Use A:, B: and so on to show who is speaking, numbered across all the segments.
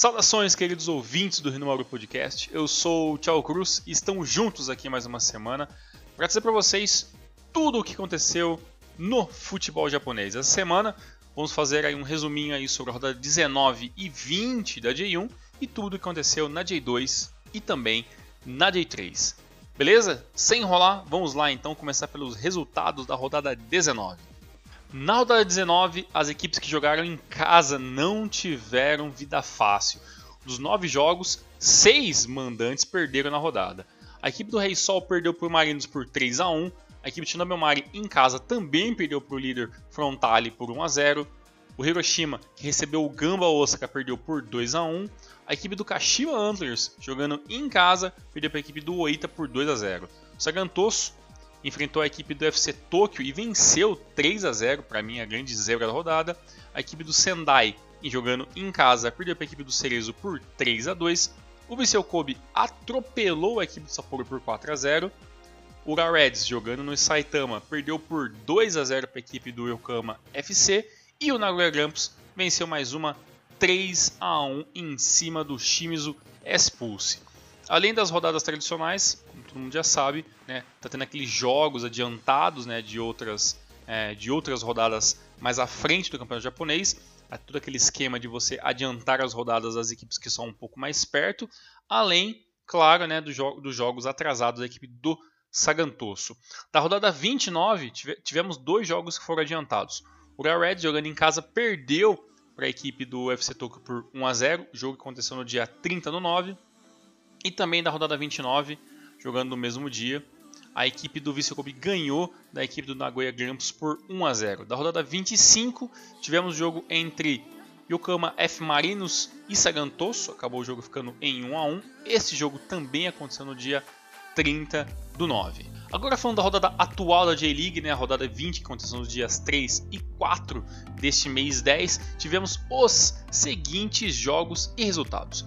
A: Saudações, queridos ouvintes do Rinomaru Podcast. Eu sou o Tchau Cruz e estamos juntos aqui mais uma semana para dizer para vocês tudo o que aconteceu no futebol japonês. Essa semana vamos fazer aí um resuminho aí sobre a rodada 19 e 20 da J1 e tudo o que aconteceu na J2 e também na J3. Beleza? Sem enrolar, vamos lá então começar pelos resultados da rodada 19. Na rodada 19, as equipes que jogaram em casa não tiveram vida fácil. Dos nove jogos, seis mandantes perderam na rodada. A equipe do Rei Sol perdeu por Marinos por 3 a 1 a equipe de Nobelmari em casa também perdeu para o líder Frontale por 1 a 0 o Hiroshima, que recebeu o Gamba Osaka, perdeu por 2 a 1 a equipe do Kashima Antlers, jogando em casa, perdeu para a equipe do Oita por 2 a 0 o Sagantoso enfrentou a equipe do FC Tokyo e venceu 3 a 0 para mim a grande zebra da rodada. A equipe do Sendai, jogando em casa, perdeu para a equipe do Cerezo por 3 a 2. O Viseu Kobe atropelou a equipe do Sapporo por 4 a 0. O Reds, jogando no Saitama, perdeu por 2 a 0 para a equipe do Yokohama FC. E o Nagoya Grampus venceu mais uma 3 a 1 em cima do Shimizu S-Pulse. Além das rodadas tradicionais, todo mundo já sabe, né, tá tendo aqueles jogos adiantados né, de, outras, é, de outras rodadas mais à frente do campeonato japonês. É todo aquele esquema de você adiantar as rodadas das equipes que são um pouco mais perto, além, claro, né, do jo dos jogos atrasados da equipe do Sagantoso. Da rodada 29, tivemos dois jogos que foram adiantados. O Real Red, jogando em casa, perdeu para a equipe do UFC Tokyo por 1 a 0 jogo que aconteceu no dia 30 do 9. E também da rodada 29, jogando no mesmo dia, a equipe do Vissel Kobe ganhou da equipe do Nagoya Grampus por 1 a 0. Da rodada 25, tivemos jogo entre Yokohama F Marinos e Sagantoso, acabou o jogo ficando em 1 a 1. Esse jogo também aconteceu no dia 30 do 9. Agora falando da rodada atual da J-League, né, a rodada 20 que aconteceu nos dias 3 e 4 deste mês 10, tivemos os seguintes jogos e resultados.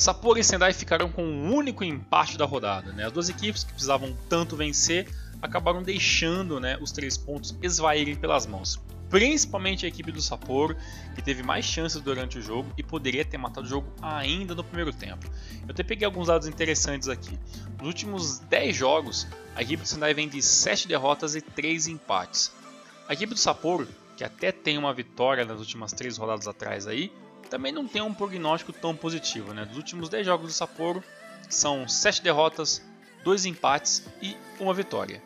A: Sapporo e Sendai ficaram com um único empate da rodada. Né? As duas equipes que precisavam tanto vencer acabaram deixando né, os três pontos esvaírem pelas mãos. Principalmente a equipe do Sapporo, que teve mais chances durante o jogo e poderia ter matado o jogo ainda no primeiro tempo. Eu até peguei alguns dados interessantes aqui. Nos últimos 10 jogos, a equipe do Sendai vem de 7 derrotas e 3 empates. A equipe do Sapporo, que até tem uma vitória nas últimas 3 rodadas atrás aí, também não tem um prognóstico tão positivo. Né? Dos últimos 10 jogos do Sapporo, são 7 derrotas, 2 empates e uma vitória.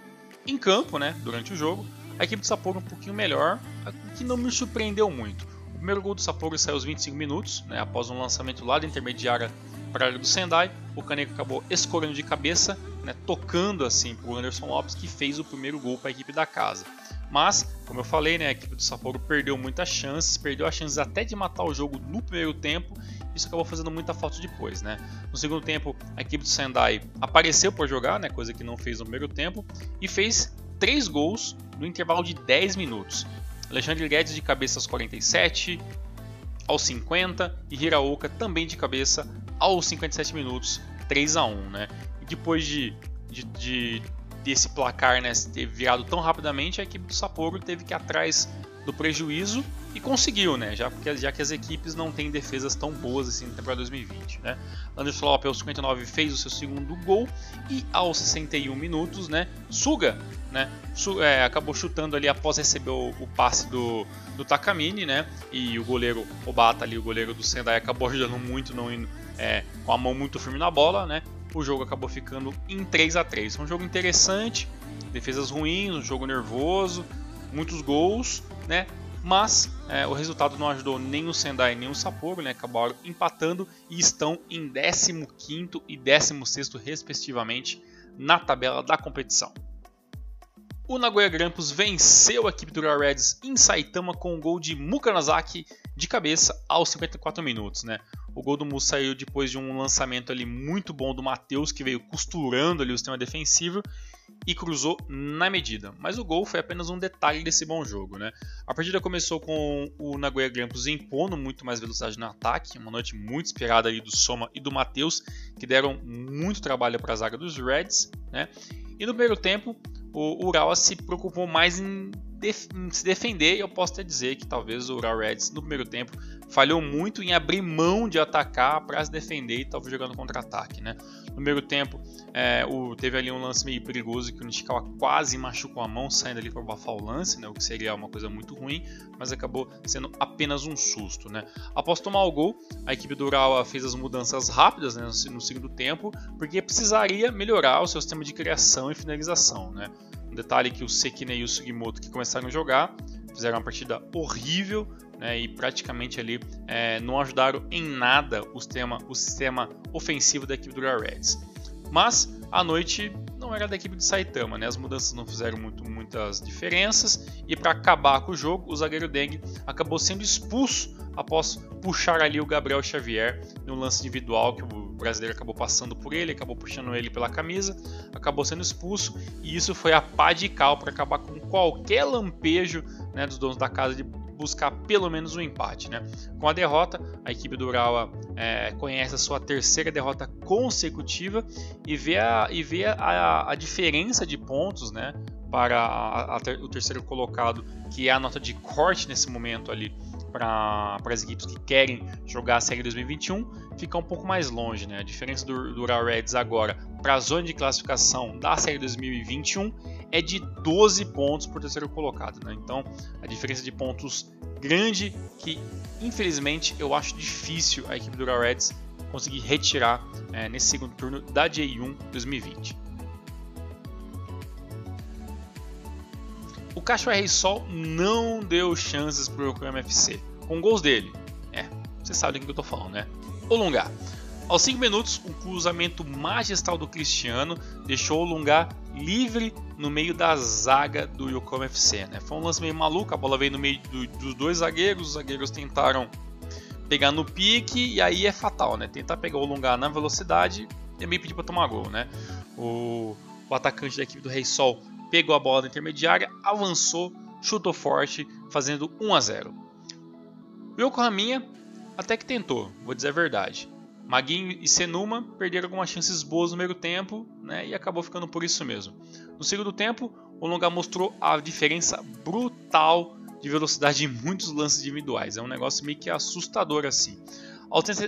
A: Em campo, né, durante o jogo, a equipe do Sapporo um pouquinho melhor, o que não me surpreendeu muito. O primeiro gol do Sapporo saiu aos 25 minutos, né, após um lançamento lá da intermediária para a área do Sendai. O Kaneko acabou escorando de cabeça, né, tocando assim para o Anderson Lopes, que fez o primeiro gol para a equipe da casa. Mas, como eu falei, né, a equipe do Sapporo perdeu muitas chances, perdeu as chances até de matar o jogo no primeiro tempo. Isso acabou fazendo muita falta depois, né? No segundo tempo, a equipe do Sendai apareceu para jogar, né, coisa que não fez no primeiro tempo, e fez três gols no intervalo de 10 minutos. Alexandre Guedes de cabeça aos 47, aos 50 e Hiraoka também de cabeça aos 57 minutos, 3 a 1, né? E depois de, de, de desse placar né, ter virado tão rapidamente, a equipe do Sapporo teve que ir atrás do prejuízo e conseguiu, né? Já, porque, já que as equipes não têm defesas tão boas assim na temporada 2020, né? Anderson Lopes aos 59 fez o seu segundo gol e aos 61 minutos, né? Suga, né? Su é, acabou chutando ali após receber o, o, passe do, do Takamine, né? E o goleiro Obata ali, o goleiro do Sendai, acabou ajudando muito, não indo, é, com a mão muito firme na bola, né? O jogo acabou ficando em 3 a 3 Foi um jogo interessante, defesas ruins, um jogo nervoso, muitos gols, né? Mas é, o resultado não ajudou nem o Sendai nem o Sapporo, né? Acabaram empatando e estão em 15º e 16º respectivamente na tabela da competição. O Nagoya Grampus venceu a equipe do Real Reds em Saitama com um gol de Mukanazaki de cabeça aos 54 minutos, né? O gol do Musa saiu depois de um lançamento ali muito bom do Matheus, que veio costurando ali o sistema defensivo e cruzou na medida. Mas o gol foi apenas um detalhe desse bom jogo, né? A partida começou com o Nagoya Grampus impondo muito mais velocidade no ataque, uma noite muito inspirada ali do Soma e do Matheus, que deram muito trabalho para a zaga dos Reds, né? E no primeiro tempo, o Urawa se preocupou mais em def se defender, eu posso até dizer que talvez o Ural Reds no primeiro tempo falhou muito em abrir mão de atacar para se defender e talvez jogando contra-ataque, né? No primeiro tempo, é, o, teve ali um lance meio perigoso que o Nishikawa quase machucou a mão saindo ali para abafar o lance, né? O que seria uma coisa muito ruim, mas acabou sendo apenas um susto, né? Após tomar o gol, a equipe do Urawa fez as mudanças rápidas né, no segundo tempo, porque precisaria melhorar o seu sistema de criação e finalização, né? Um detalhe que o Sekine e o Sugimoto que começaram a jogar fizeram uma partida horrível, né, e praticamente ali é, não ajudaram em nada o sistema, o sistema ofensivo da equipe do Reds. Mas a noite não era da equipe de Saitama, né? as mudanças não fizeram muito, muitas diferenças e para acabar com o jogo, o zagueiro Deng acabou sendo expulso após puxar ali o Gabriel Xavier no lance individual que o brasileiro acabou passando por ele, acabou puxando ele pela camisa, acabou sendo expulso e isso foi a pá de cal para acabar com qualquer lampejo né, dos donos da casa de buscar pelo menos um empate. Né? Com a derrota, a equipe do é, conhece a sua terceira derrota consecutiva e vê a, e vê a, a diferença de pontos né, para a, a o terceiro colocado, que é a nota de corte nesse momento ali para as equipes que querem jogar a Série 2021, fica um pouco mais longe. Né? A diferença do, do Reds agora para a zona de classificação da Série 2021 é de 12 pontos por terceiro colocado. Né? Então, a diferença de pontos grande que, infelizmente, eu acho difícil a equipe do Reds conseguir retirar é, nesse segundo turno da J1 2020. o Cachoeira e Sol não deu chances para o FC, com gols dele. É, você sabe do que eu estou falando, né? O Lungar. Aos 5 minutos, um cruzamento magistral do Cristiano deixou o Lungar livre no meio da zaga do Yokohama FC. Né? Foi um lance meio maluco, a bola veio no meio do, dos dois zagueiros, os zagueiros tentaram pegar no pique e aí é fatal, né? Tentar pegar o Lungar na velocidade é meio pedir para tomar gol, né? O, o atacante da equipe do Rei Sol pegou a bola na intermediária, avançou, chutou forte, fazendo 1 a 0. O Yokohama até que tentou, vou dizer a verdade. Maguinho e Senuma perderam algumas chances boas no meio tempo né, e acabou ficando por isso mesmo. No segundo tempo, o Longa mostrou a diferença brutal de velocidade em muitos lances individuais. É um negócio meio que assustador assim.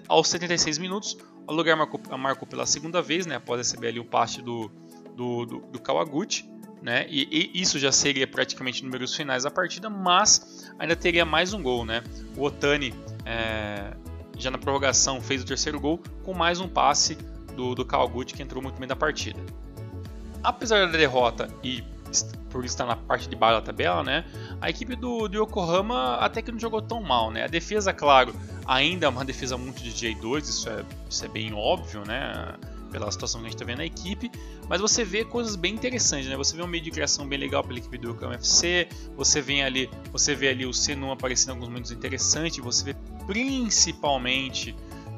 A: Aos 76 minutos, o Lugar marcou, marcou, pela segunda vez, né, após receber ali o passe do, do, do, do Kawaguchi né? E, e, isso já seria praticamente números finais da partida, mas ainda teria mais um gol, né? O Otani é, já na prorrogação fez o terceiro gol com mais um passe do, do Kawaguchi que entrou muito bem na partida. Apesar da derrota e por estar na parte de baixo da tabela, né? A equipe do, do Yokohama até que não jogou tão mal, né? A defesa, claro, ainda é uma defesa muito de J2, isso é, isso é bem óbvio, né? Pela situação que a gente está vendo na equipe, mas você vê coisas bem interessantes, né? Você vê um meio de criação bem legal pela equipe do Yokohama FC, você vê ali, você vê ali o Senum aparecendo em alguns momentos interessantes, você vê principalmente,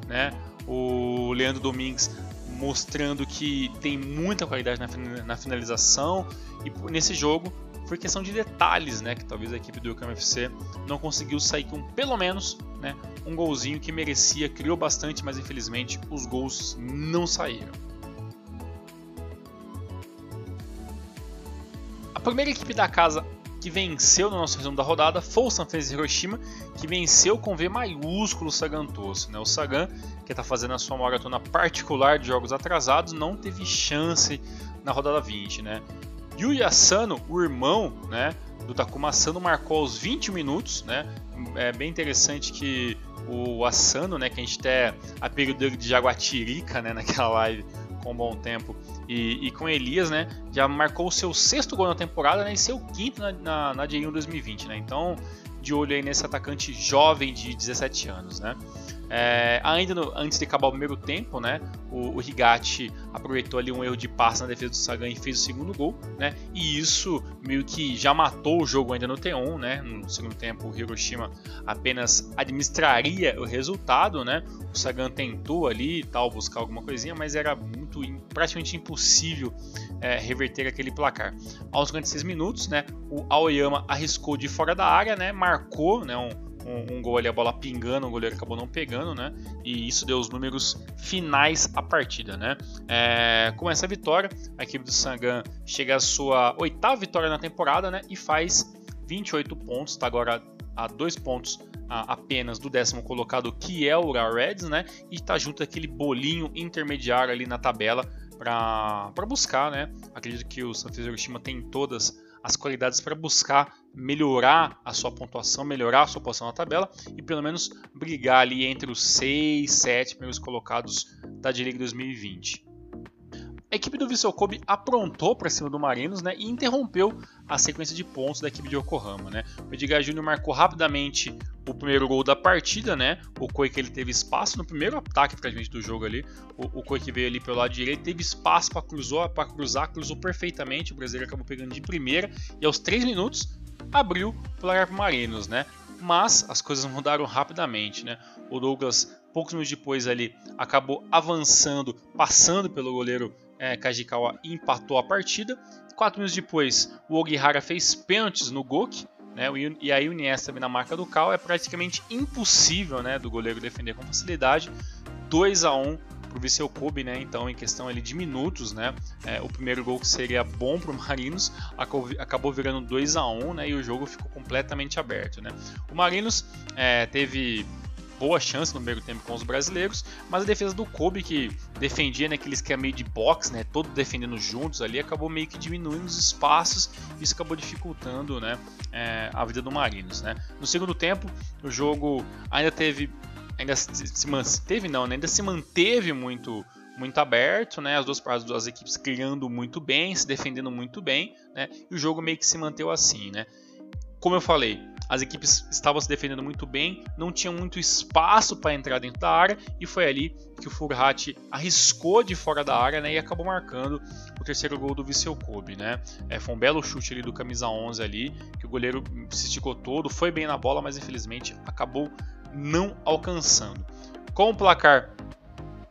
A: né, o Leandro Domingues mostrando que tem muita qualidade na finalização e nesse jogo foi questão de detalhes, né, que talvez a equipe do Yokohama FC não conseguiu sair com pelo menos, né, um golzinho que merecia, criou bastante, mas infelizmente os gols não saíram. A primeira equipe da casa que venceu no nosso resumo da rodada foi o Sanfrecce Hiroshima, que venceu com V maiúsculo o Sagan Tosso. Né? O Sagan, que está fazendo a sua maratona particular de jogos atrasados, não teve chance na rodada 20. Né? Yuya Asano, o irmão né, do Takuma Asano, marcou aos 20 minutos. Né? É bem interessante que o Asano, né, que a gente até apelido dele de Jaguatirica né, naquela live com bom tempo, e, e, com Elias, né, já marcou o seu sexto gol na temporada né, e seu quinto na, na, na J1 2020. Né? Então, de olho aí nesse atacante jovem de 17 anos. Né? É, ainda no, antes de acabar o primeiro tempo, né, o, o aproveitou ali um erro de passe na defesa do Sagan e fez o segundo gol, né, e isso meio que já matou o jogo ainda no T1, né, no segundo tempo o Hiroshima apenas administraria o resultado, né, o Sagan tentou ali tal buscar alguma coisinha, mas era muito praticamente impossível é, reverter aquele placar. Aos 56 minutos, né, o Aoyama arriscou de fora da área, né, marcou, né, um um, um, gol ali, a bola pingando, o goleiro acabou não pegando, né? E isso deu os números finais à partida, né? É, com essa vitória, a equipe do Sangan chega à sua oitava vitória na temporada, né? E faz 28 pontos, está agora a dois pontos apenas do décimo colocado, que é o Reds, né? E está junto daquele bolinho intermediário ali na tabela para buscar, né? Acredito que o Santos Hiroshima tem todas as qualidades para buscar melhorar a sua pontuação, melhorar a sua posição na tabela e pelo menos brigar ali entre os 6, 7 primeiros colocados da D-League 2020. A equipe do Vissel Kobe aprontou para cima do Marinos né, e interrompeu a sequência de pontos da equipe de Yokohama. Né. O Edgar Júnior marcou rapidamente o primeiro gol da partida, né? O Koike ele teve espaço no primeiro ataque praticamente do jogo ali. O, o Koike veio ali pelo lado direito, teve espaço para cruzar, para cruzar, cruzou perfeitamente. O brasileiro acabou pegando de primeira e aos 3 minutos abriu o placar para Marinos, né? Mas as coisas mudaram rapidamente, né? O Douglas poucos minutos depois ali acabou avançando, passando pelo goleiro é, Kajikawa e empatou a partida. Quatro minutos depois, o Ogihara fez pênaltis no Goki, né, e aí o Nies também na marca do Cal. É praticamente impossível né, do goleiro defender com facilidade. 2 a 1 para o Viseu Kobe, né? Então, em questão ali de minutos, né? É, o primeiro gol que seria bom para o Marinos acabou virando 2 a 1 né? E o jogo ficou completamente aberto, né? O Marinos é, teve boa chance no primeiro tempo com os brasileiros, mas a defesa do Kobe, que defendia naquele esquema meio de box, né, todo defendendo juntos ali, acabou meio que diminuindo os espaços e isso acabou dificultando né, é, a vida do Marinos. Né. No segundo tempo, o jogo ainda teve, ainda se manteve não, né, ainda se manteve muito muito aberto, né? As duas, as duas equipes criando muito bem, se defendendo muito bem, né? E o jogo meio que se manteve assim, né? Como eu falei, as equipes estavam se defendendo muito bem, não tinham muito espaço para entrar dentro da área e foi ali que o Furhat arriscou de fora da área né, e acabou marcando o terceiro gol do Vissel Kobe. Né? É, foi um belo chute ali do camisa 11 ali, que o goleiro se esticou todo, foi bem na bola, mas infelizmente acabou não alcançando. Com o placar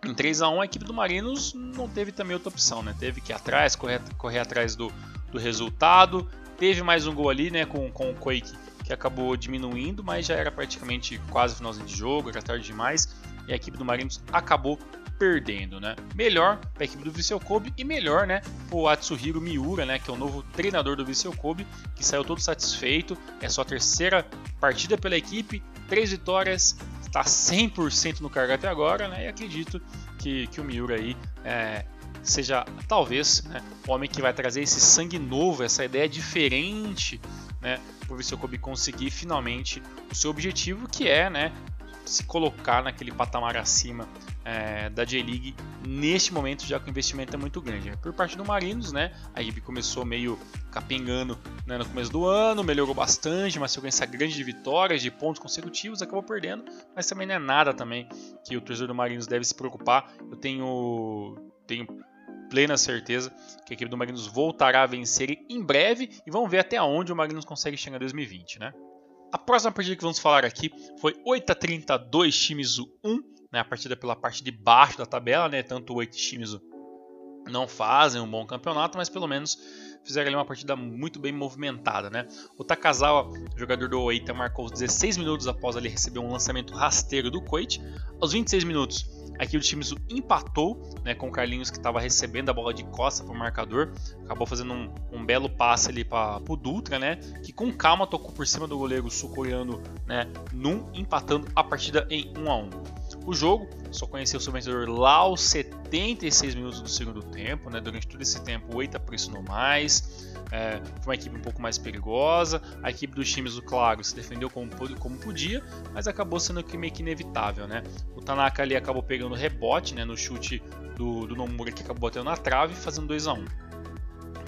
A: em 3 a 1 a equipe do Marinos não teve também outra opção, né? Teve que ir atrás, correr, correr atrás do, do resultado. Teve mais um gol ali, né, com, com o Quake que acabou diminuindo, mas já era praticamente quase finalzinho de jogo, já tarde demais, e a equipe do Marinos acabou perdendo, né? Melhor para a equipe do Viseu Kobe e melhor, né, o Atsuhiro Miura, né, que é o novo treinador do Viseu Kobe, que saiu todo satisfeito. É sua terceira partida pela equipe, três vitórias, está 100% no cargo até agora, né? E acredito que, que o Miura aí é, seja talvez né, o homem que vai trazer esse sangue novo, essa ideia diferente né, Viseu Kobe conseguir finalmente o seu objetivo, que é né, se colocar naquele patamar acima é, da J-League neste momento, já que o investimento é muito grande. Por parte do Marinos, né, a equipe começou meio capengando né, no começo do ano, melhorou bastante, uma sequência grande de vitórias, de pontos consecutivos, acabou perdendo, mas também não é nada também que o torcedor do Marinos deve se preocupar. Eu tenho, tenho plena certeza que a equipe do Magnus voltará a vencer em breve e vamos ver até onde o Magnus consegue chegar em 2020, né? A próxima partida que vamos falar aqui foi 8 a 32 Shimizu 1, né, a partida pela parte de baixo da tabela, né, tanto o 8 e Shimizu não fazem um bom campeonato, mas pelo menos fizeram ali uma partida muito bem movimentada, né? O Takazawa, jogador do Oita, marcou 16 minutos após ele receber um lançamento rasteiro do Koit. Aos 26 minutos, Aqui o time empatou né, com o Carlinhos que estava recebendo a bola de costa para o marcador. Acabou fazendo um, um belo passe ali para o Dutra, né? Que com calma tocou por cima do goleiro sul-coreano, né? Num, empatando a partida em 1 a 1 O jogo só conheceu o seu vencedor lá aos 76 minutos do segundo tempo, né? Durante todo esse tempo o Eita pressionou mais. É, foi uma equipe um pouco mais perigosa. A equipe dos times do Claro se defendeu como, como podia, mas acabou sendo meio que inevitável, né? O Tanaka ali acabou pegando rebote né, no chute do, do Nomura que acabou batendo na trave, fazendo 2 a 1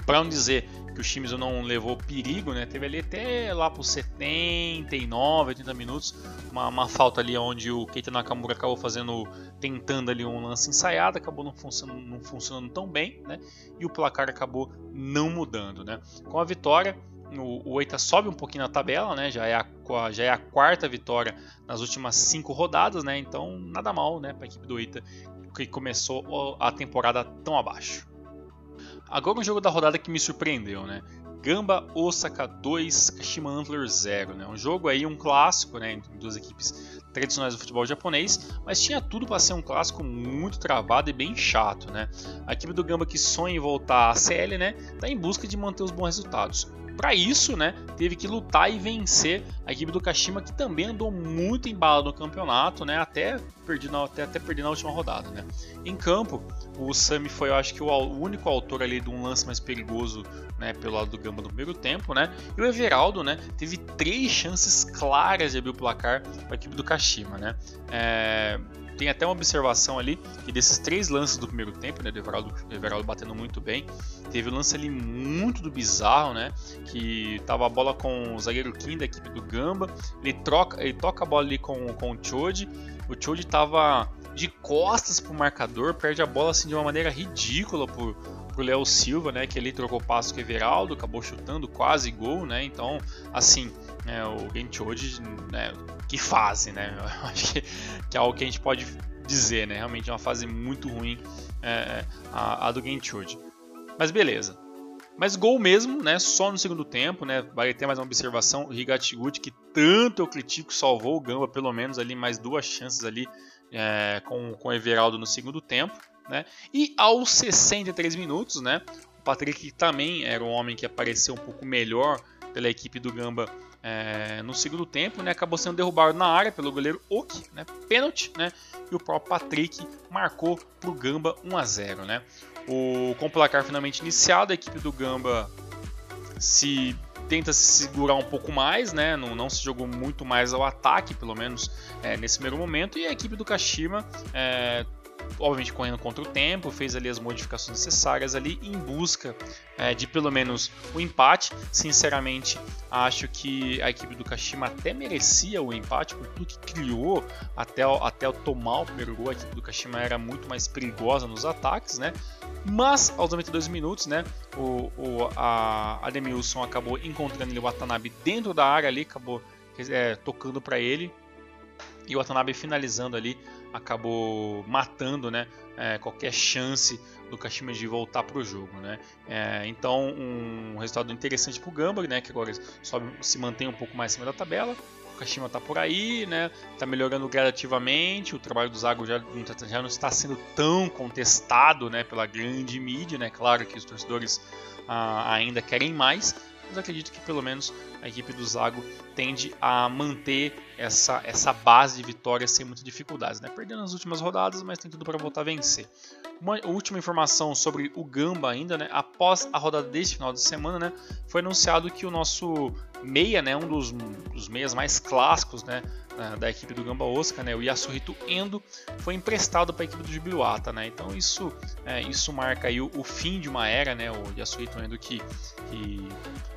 A: Para não dizer que o Shimizu não levou perigo, né? Teve ali até lá por 79, 80 minutos, uma, uma falta ali onde o Keita Nakamura acabou fazendo, tentando ali um lance ensaiado, acabou não funcionando, não funcionando tão bem, né? E o placar acabou não mudando, né? Com a vitória, o, o Eita sobe um pouquinho na tabela, né? Já é, a, já é a quarta vitória nas últimas cinco rodadas, né? Então nada mal, né? Para a equipe do Eita que começou a temporada tão abaixo. Agora um jogo da rodada que me surpreendeu, né? Gamba Osaka 2, Kashima Antler 0, né? Um jogo aí, um clássico, né? Entre duas equipes tradicionais do futebol japonês, mas tinha tudo para ser um clássico muito travado e bem chato, né? A equipe do Gamba que sonha em voltar à CL, né? Tá em busca de manter os bons resultados. Para isso, né, teve que lutar e vencer a equipe do Kashima, que também andou muito embalado no campeonato, né, até perder na, até, até perder na última rodada. Né. Em campo, o Sami foi, eu acho que, o, o, único autor ali de um lance mais perigoso né, pelo lado do Gamba no primeiro tempo. Né, e o Everaldo né, teve três chances claras de abrir o placar para a equipe do Kashima. Né. É, tem até uma observação ali que desses três lances do primeiro tempo, né, do Everaldo, Everaldo batendo muito bem, teve um lance ali muito do bizarro, né, que tava a bola com o zagueiro Kim da equipe do Gamba, ele troca, ele toca a bola ali com, com o Chode, o Chode tava de costas pro marcador, perde a bola assim de uma maneira ridícula pro, pro Léo Silva, né, que ele trocou passo com o Everaldo, acabou chutando quase gol, né, então, assim, é, o Genchode, né, que fase, né? Eu acho que, que, é algo que a gente pode dizer, né? Realmente é uma fase muito ruim é, é a, a, do Genchud. Mas beleza. Mas gol mesmo, né? Só no segundo tempo, né? Vai ter mais uma observação. O Higatiguchi, que tanto eu critico, salvou o Gamba, pelo menos ali mais duas chances ali é, com, com o Everaldo no segundo tempo. Né? E aos 63 minutos, né? O Patrick também era um homem que apareceu um pouco melhor pela equipe do Gamba é, no segundo tempo, né, acabou sendo derrubado na área pelo goleiro Oki, né, pênalti, né, e o próprio Patrick marcou para o Gamba 1 a 0, né. O com o placar finalmente iniciado, a equipe do Gamba se tenta se segurar um pouco mais, né, não, não se jogou muito mais ao ataque, pelo menos é, nesse primeiro momento, e a equipe do Kashima é, obviamente correndo contra o tempo, fez ali as modificações necessárias ali em busca é, de pelo menos o empate. Sinceramente, acho que a equipe do Kashima até merecia o empate por tudo que criou até, até tomar o primeiro gol. A equipe do Kashima era muito mais perigosa nos ataques, né? Mas aos 92 minutos, né, o, o a Ademilson acabou encontrando o Watanabe dentro da área ali, acabou é, tocando para ele e o Watanabe finalizando ali acabou matando né, é, qualquer chance do Kashima de voltar para o jogo. Né? É, então, um resultado interessante para o Gamba, né, que agora sobe, se mantém um pouco mais acima da tabela. O Kashima está por aí, né, está melhorando gradativamente. O trabalho do Zago já, já não está sendo tão contestado né, pela grande mídia. Né? Claro que os torcedores ah, ainda querem mais, mas acredito que pelo menos a equipe do Zago tende a manter essa, essa base de vitórias sem muitas dificuldades. Né? Perdendo nas últimas rodadas, mas tem tudo para voltar a vencer. Uma última informação sobre o Gamba ainda, né? após a rodada deste final de semana, né? foi anunciado que o nosso meia, né? um dos, dos meias mais clássicos né? da equipe do Gamba Osaka, né? o Yasuhito Endo, foi emprestado para a equipe do Jubiluata. Né? Então isso, é, isso marca aí o, o, fim de uma era, né? o Yasuhito Endo que, que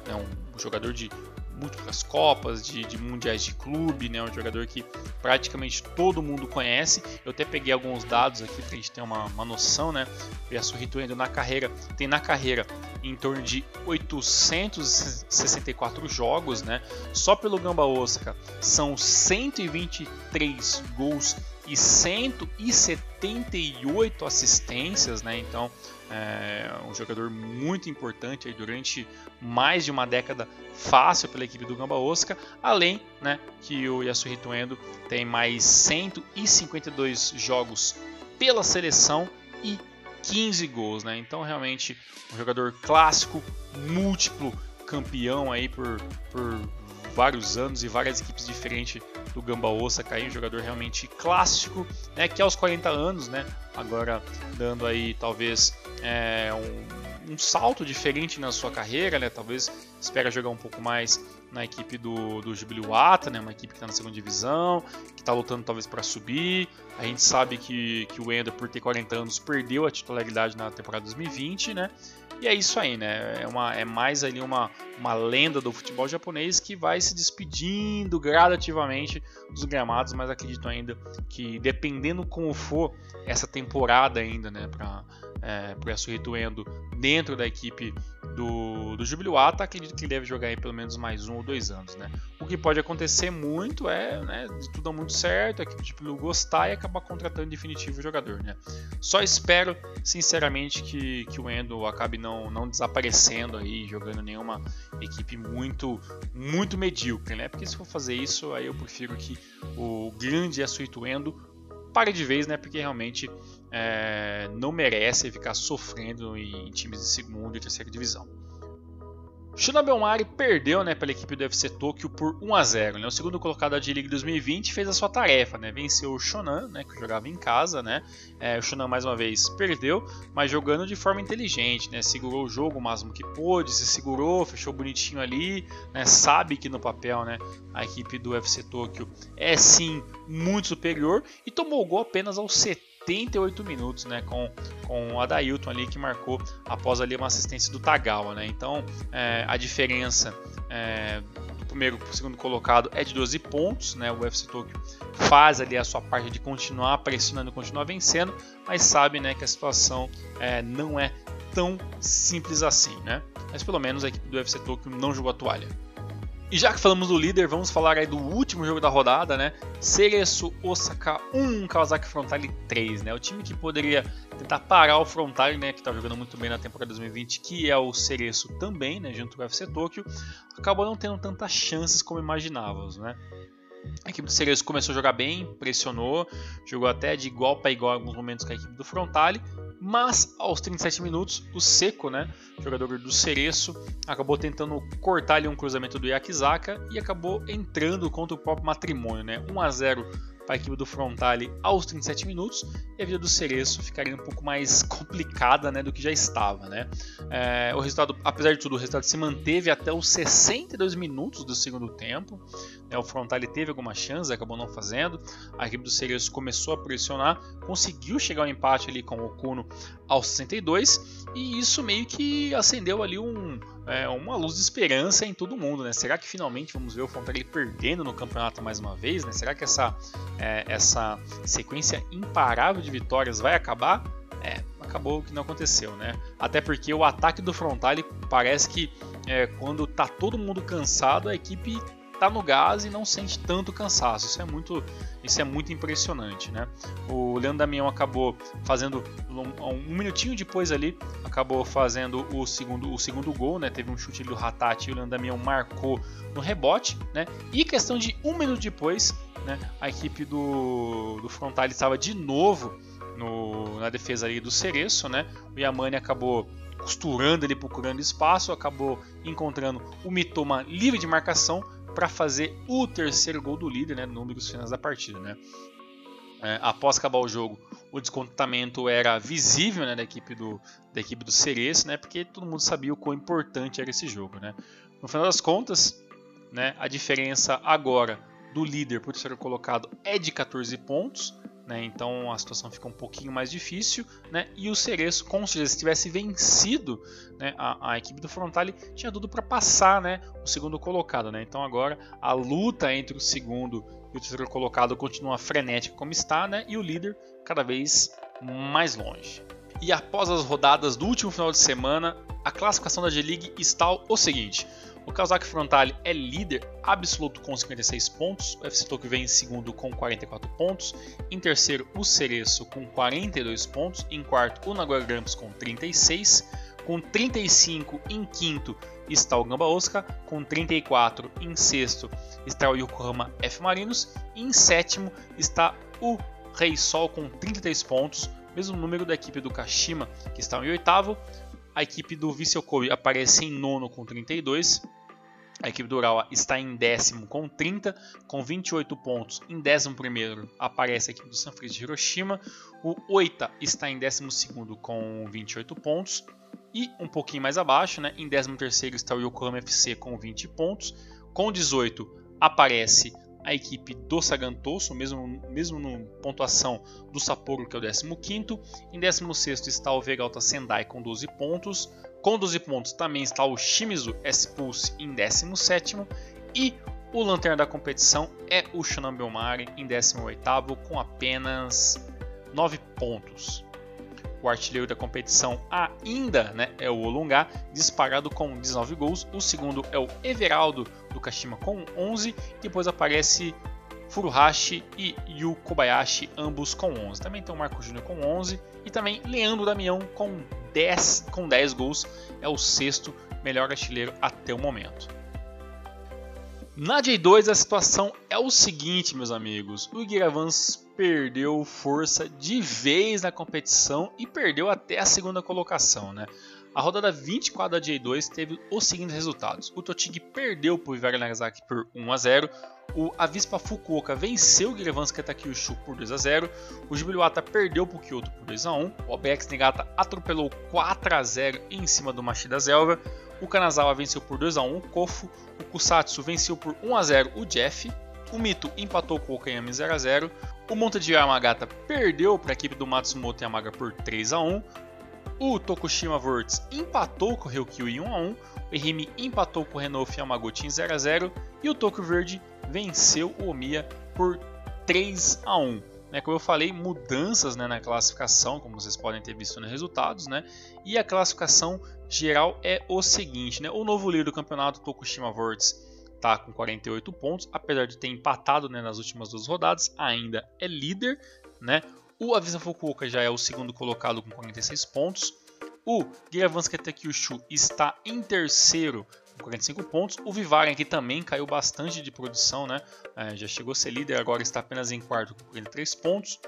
A: é um jogador de múltiplas copas, de, de, mundiais de clube, né? Um jogador que praticamente todo mundo conhece. Eu até peguei alguns dados aqui para a gente ter uma, uma noção, né? O Yasuhito Endo na carreira tem na carreira em torno de 864 jogos, né? Só pelo Gamba Osaka são 123 gols e 178 assistências, né? Então é um jogador muito importante durante mais de uma década fácil pela equipe do Gamba Osaka, além né, que o Yasuhito Endo tem mais 152 jogos pela seleção e 15 gols, né? Então realmente um jogador clássico, múltiplo campeão aí por, por vários anos e várias equipes diferentes do Gamba Osaka, aí, um jogador realmente clássico, né, que aos 40 anos, né, agora dando aí talvez é, um, um, salto diferente na sua carreira, né, talvez espera jogar um pouco mais na equipe do, do Jubiluata, né, uma equipe que está na segunda divisão, que está lutando talvez para subir. A gente sabe que, que o Ender, por ter 40 anos, perdeu a titularidade na temporada 2020, né? E é isso aí, né? É, uma, é mais ali uma, uma lenda do futebol japonês que vai se despedindo gradativamente dos gramados, mas acredito ainda que dependendo como for essa temporada ainda, né, é, o Yasuhito Endo dentro da equipe do, do Jubiluata, acredito que ele deve jogar aí pelo menos mais um ou dois anos, né? O que pode acontecer muito é, né, de tudo muito certo, a equipe do Jubilu gostar e acabar contratando definitivo o jogador, né? Só espero, sinceramente, que, que o Endo acabe não, não desaparecendo aí, jogando nenhuma equipe muito, muito medíocre, né? Porque se for fazer isso, aí eu prefiro que o grande Endo pare de vez, né? Porque realmente é, não merece ficar sofrendo em times de segunda e terceira divisão. Shuna Belmari perdeu né, pela equipe do FC Tokyo por 1 a 0 né? O segundo colocado da J-League 2020 fez a sua tarefa, né? venceu o Shonan, né, que jogava em casa. Né? É, o Shonan mais uma vez perdeu, mas jogando de forma inteligente. Né? Segurou o jogo o máximo que pôde, se segurou, fechou bonitinho ali. Né? Sabe que no papel né, a equipe do FC Tokyo é sim muito superior e tomou o gol apenas aos 70 78 minutos, né, com, com o Adailton ali que marcou após ali uma assistência do Tagawa, né? Então é, a diferença é, do primeiro para o segundo colocado é de 12 pontos, né? O UFC Tokyo faz ali a sua parte de continuar pressionando, continuar vencendo, mas sabe, né, que a situação é, não é tão simples assim, né? Mas pelo menos a equipe do UFC Tokyo não jogou a toalha. E já que falamos do líder, vamos falar aí do último jogo da rodada, né? Cereço Osaka 1, Kawasaki Frontale 3, né? O time que poderia tentar parar o Frontale, né? Que tá jogando muito bem na temporada 2020, que é o Cereço também, né? Junto com o UFC Tokyo, acabou não tendo tantas chances como imaginávamos, né? A equipe do Cereço começou a jogar bem, pressionou, jogou até de igual para igual em alguns momentos com a equipe do Frontale, mas aos 37 minutos, o Seco, né, jogador do Cereço, acabou tentando cortar ali um cruzamento do Yakizaka e acabou entrando contra o próprio matrimônio, né? 1 a 0 para a equipe do Frontale aos 37 minutos e a vida do Cereço ficaria um pouco mais complicada né, do que já estava. Né? É, o resultado, apesar de tudo, o resultado se manteve até os 62 minutos do segundo tempo. Né? O Frontale teve alguma chance, acabou não fazendo. A equipe do Cereço começou a pressionar, conseguiu chegar ao empate ali com o Kuno aos 62 e isso meio que acendeu ali um, é, uma luz de esperança em todo mundo, né? Será que finalmente vamos ver o Frontale perdendo no campeonato mais uma vez, né? Será que essa, é, essa sequência imparável de vitórias vai acabar? É, acabou que não aconteceu, né? Até porque o ataque do Frontale parece que é, quando tá todo mundo cansado, a equipe tá no gás e não sente tanto cansaço. Isso é muito, isso é muito impressionante, né? O Leandro Damião acabou fazendo um, um, minutinho depois ali, acabou fazendo o segundo, o segundo gol, né? Teve um chute do Ratati e o Leandro Damião marcou no rebote, né? E questão de um minuto depois, né? A equipe do, do Frontal estava de novo no, na defesa ali do Cereço, né? O Yamani acabou costurando ele, procurando espaço, acabou encontrando o Mitoma livre de marcação, para fazer o terceiro gol do líder, né, números finais da partida. Né. É, após acabar o jogo, o descontamento era visível né, da equipe do da equipe do Cereço, né, porque todo mundo sabia o quão importante era esse jogo. Né. No final das contas, né, a diferença agora do líder para o terceiro colocado é de 14 pontos. Né, então a situação fica um pouquinho mais difícil, né, e o Cereço, com certeza, se tivesse vencido né, a, a, equipe do Frontale, tinha tudo para passar né, o segundo colocado. Né, então agora a luta entre o segundo e o terceiro colocado continua frenética como está, né, e o líder cada vez mais longe. E após as rodadas do último final de semana, a classificação da G-League está o seguinte: o Kawasaki Frontale é líder absoluto com 56 pontos, o FC Tokyo vem em segundo com 44 pontos, em terceiro o Cereço com 42 pontos, em quarto o Nagoya Grampus com 36, com 35 em quinto está o Gamba Osaka, com 34 em sexto está o Yokohama F Marinos e em sétimo está o Rei Sol com 33 pontos, mesmo número da equipe do Kashima que está em oitavo, a equipe do Vissel Kobe aparece em nono com 32. A equipe do Urawa está em décimo com 30, com 28 pontos. Em décimo primeiro aparece a equipe do Sanfrecce de Hiroshima. O Oita está em décimo segundo com 28 pontos. E um pouquinho mais abaixo, né, em décimo terceiro está o Yokohama FC com 20 pontos. Com 18 aparece a equipe do Sagantoso, mesmo, mesmo no pontuação do Sapporo, que é o 15. Em 16 está o Vegalta Sendai com 12 pontos. Com 12 pontos também está o Shimizu S-Pulse em 17. E o lanterna da competição é o Shonan Belmari em 18 com apenas 9 pontos. O artilheiro da competição ainda né, é o Olungá, disparado com 19 gols. O segundo é o Everaldo do Kashima com 11. Depois aparece Furuhashi e Yu Kobayashi, ambos com 11. Também tem o Marco Júnior com 11 e também Leandro Damião com 10, com 10 gols. É o sexto melhor artilheiro até o momento. Na J2 a situação é o seguinte, meus amigos. O Iguiravans perdeu força de vez na competição e perdeu até a segunda colocação, né? A rodada 24 da J2 teve os seguintes resultados. O Totig perdeu para o Ivara Nagasaki por 1 a 0. O Avispa Fukuoka venceu o Girevanski Takyushu por 2 a 0. O Jubiluata perdeu para o Kyoto por 2 a 1. O OBX Negata atropelou 4 a 0 em cima do Machida Zelva. O Kanazawa venceu por 2 a 1 o Kofu. O Kusatsu venceu por 1 a 0 o Jeff. O Mito empatou com o Okayami 0 a 0. O Monte de Yamagata perdeu para a equipe do Matsumoto Yamaga por 3 a 1. O Tokushima Vortex empatou com o Ryukyu em 1 a 1. O Ehime empatou com o Renault Yamaguchi em 0 a 0 e o Tokyo Verde venceu o Omiya por 3 a 1. Né, como eu falei, mudanças né, na classificação, como vocês podem ter visto nos resultados, né? E a classificação geral é o seguinte, né? O novo líder do campeonato, Tokushima Vortex, está com 48 pontos, apesar de ter empatado né, nas últimas duas rodadas, ainda é líder, né? O Avisa Fukuoka já é o segundo colocado com 46 pontos. O Giravanska Tekyushu está em terceiro 45 pontos. O Vivaren aqui também caiu bastante de produção, né? É, já chegou a ser líder, agora está apenas em quarto com 43 pontos.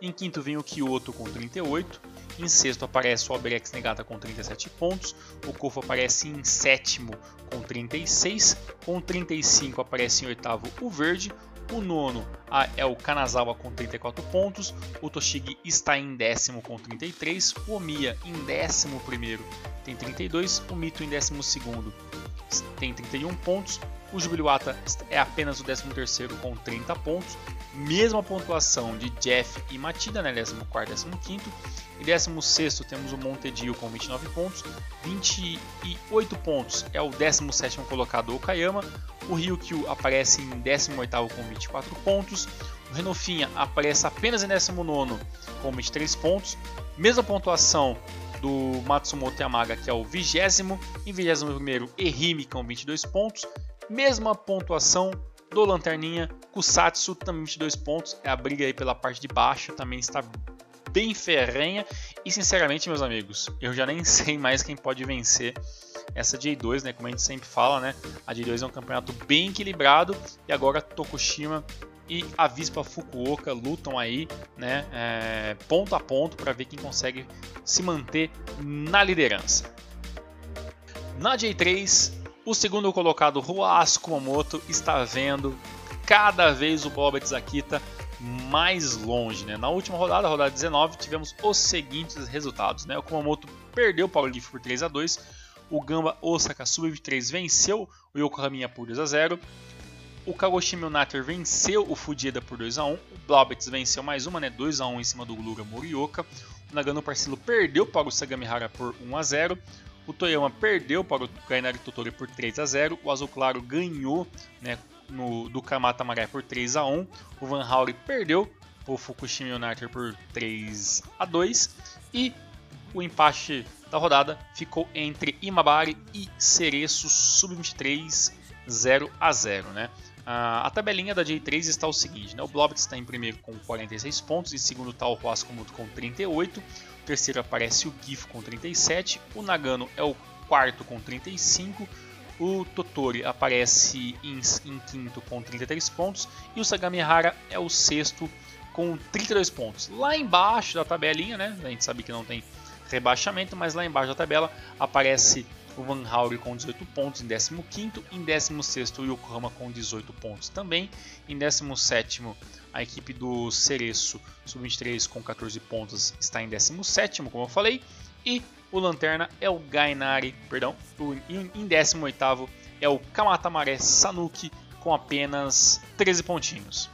A: Em quinto vem o Kyoto com 38. Em sexto aparece o Albrecht Negata com 37 pontos. O Kofu aparece em sétimo com 36. Com 35 aparece em oitavo o Verde. O nono é o Kanazawa com 34 pontos. O Toshigi está em décimo com 33. O Omiya em décimo primeiro tem 32. O Mito em décimo segundo tem 31 pontos. O Jubiluata é apenas o 13º com 30 pontos. Mesma pontuação de Jeff e Matida, né? 14 e 15 E 16 temos o Montedio com 29 pontos. 28 pontos é o 17 colocado Okayama. O Ryukyu aparece em 18 com 24 pontos. O Renofinha aparece apenas em 19 com 23 pontos. Mesma pontuação do Matsumoto Yamaga, que é o vigésimo. Em 21 Ehime com 22 pontos. Mesma pontuação do Lanterninha, Kusatsu também 22 pontos. É a briga aí pela parte de baixo, também está bem ferrenha. E sinceramente, meus amigos, eu já nem sei mais quem pode vencer essa J2, né? Como a gente sempre fala, né? A J2 é um campeonato bem equilibrado e agora Tokushima e a Vispa Fukuoka lutam aí, né, é, ponto a ponto para ver quem consegue se manter na liderança. Na J3, o segundo colocado Ruas Kumamoto está vendo cada vez o Boba Zakita mais longe. Né? Na última rodada, rodada 19, tivemos os seguintes resultados. Né? O Kumamoto perdeu o Leaf por 3 a 2 o Gamba Osaka Sub-23 venceu o Yokohama por 2 a 0 o Kagoshima United venceu o Fujeda por 2x1. O Blaubitz venceu mais uma, né? 2x1 em cima do Glura Morioka. O Nagano Parcilo perdeu para o Sagamihara por 1x0. O Toyama perdeu para o Gainari Totori por 3x0. O Azul Claro ganhou né, no, do Kamata Maré por 3x1. O Van Hauri perdeu para o Fukushima United por 3x2. E o empate da rodada ficou entre Imabari e Cereço Sub-23 0 a 0 né? A tabelinha da J3 está o seguinte: né? o Blobit está em primeiro com 46 pontos, em segundo está o Huascomuto com 38, o terceiro aparece o GIF com 37, o Nagano é o quarto com 35, o Totori aparece em, em quinto com 33 pontos e o Sagamihara é o sexto com 32 pontos. Lá embaixo da tabelinha, né? A gente sabe que não tem rebaixamento, mas lá embaixo da tabela aparece o Van Hauri com 18 pontos em 15º, em 16º o Yokohama com 18 pontos também, em 17º a equipe do Cereço Sub-23 com 14 pontos está em 17º, como eu falei, e o Lanterna é o Gainari, perdão, em 18º é o Kamatamaré Sanuki com apenas 13 pontinhos.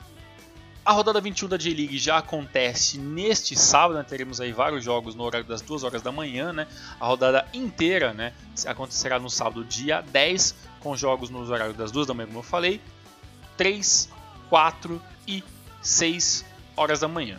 A: A rodada 21 da J-League já acontece neste sábado, né? teremos aí vários jogos no horário das 2 horas da manhã, né? A rodada inteira, né, acontecerá no sábado, dia 10, com jogos nos horários das 2 da manhã, como eu falei, 3, 4 e 6 horas da manhã.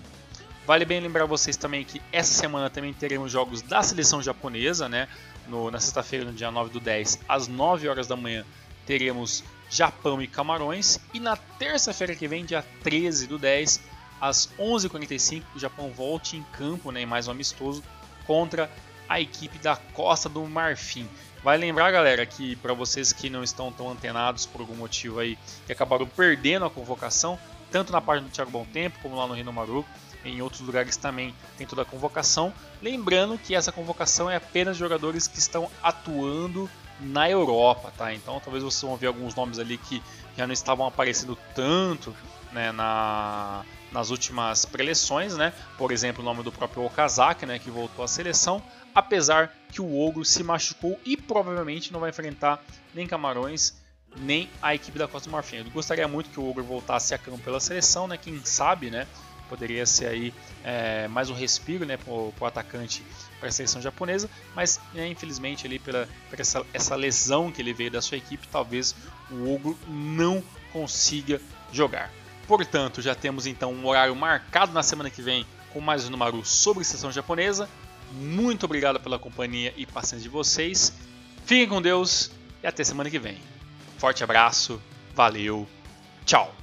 A: Vale bem lembrar vocês também que essa semana também teremos jogos da seleção japonesa, né? No, na sexta-feira, no dia 9 do 10, às 9 horas da manhã, teremos Japão e Camarões. E na terça-feira que vem, dia 13 do 10, às 11h45, o Japão volte em campo, né, mais um amistoso, contra a equipe da Costa do Marfim. Vai lembrar, galera, que para vocês que não estão tão antenados por algum motivo aí, que acabaram perdendo a convocação, tanto na página do Thiago Bom Tempo como lá no Rino Maru, em outros lugares também tem toda a convocação. Lembrando que essa convocação é apenas jogadores que estão atuando na Europa, tá? Então talvez vocês vão ver alguns nomes ali que já não estavam aparecendo tanto né, na, nas últimas preleções, né? Por exemplo, o nome do próprio Okazaki, né, que voltou à seleção, apesar que o Ogro se machucou e provavelmente não vai enfrentar nem Camarões nem a equipe da Costa do Marfim. Eu gostaria muito que o Ogro voltasse a campo pela seleção, né? Quem sabe, né? Poderia ser aí é, mais um respiro, né, para o atacante para a seleção japonesa, mas né, infelizmente ali pela, essa, essa, lesão que ele veio da sua equipe, talvez o Ogro não consiga jogar. Portanto, já temos então um horário marcado na semana que vem com mais um número sobre a seleção japonesa. Muito obrigado pela companhia e paciência de vocês. Fiquem com Deus e até semana que vem. Forte abraço, valeu, tchau!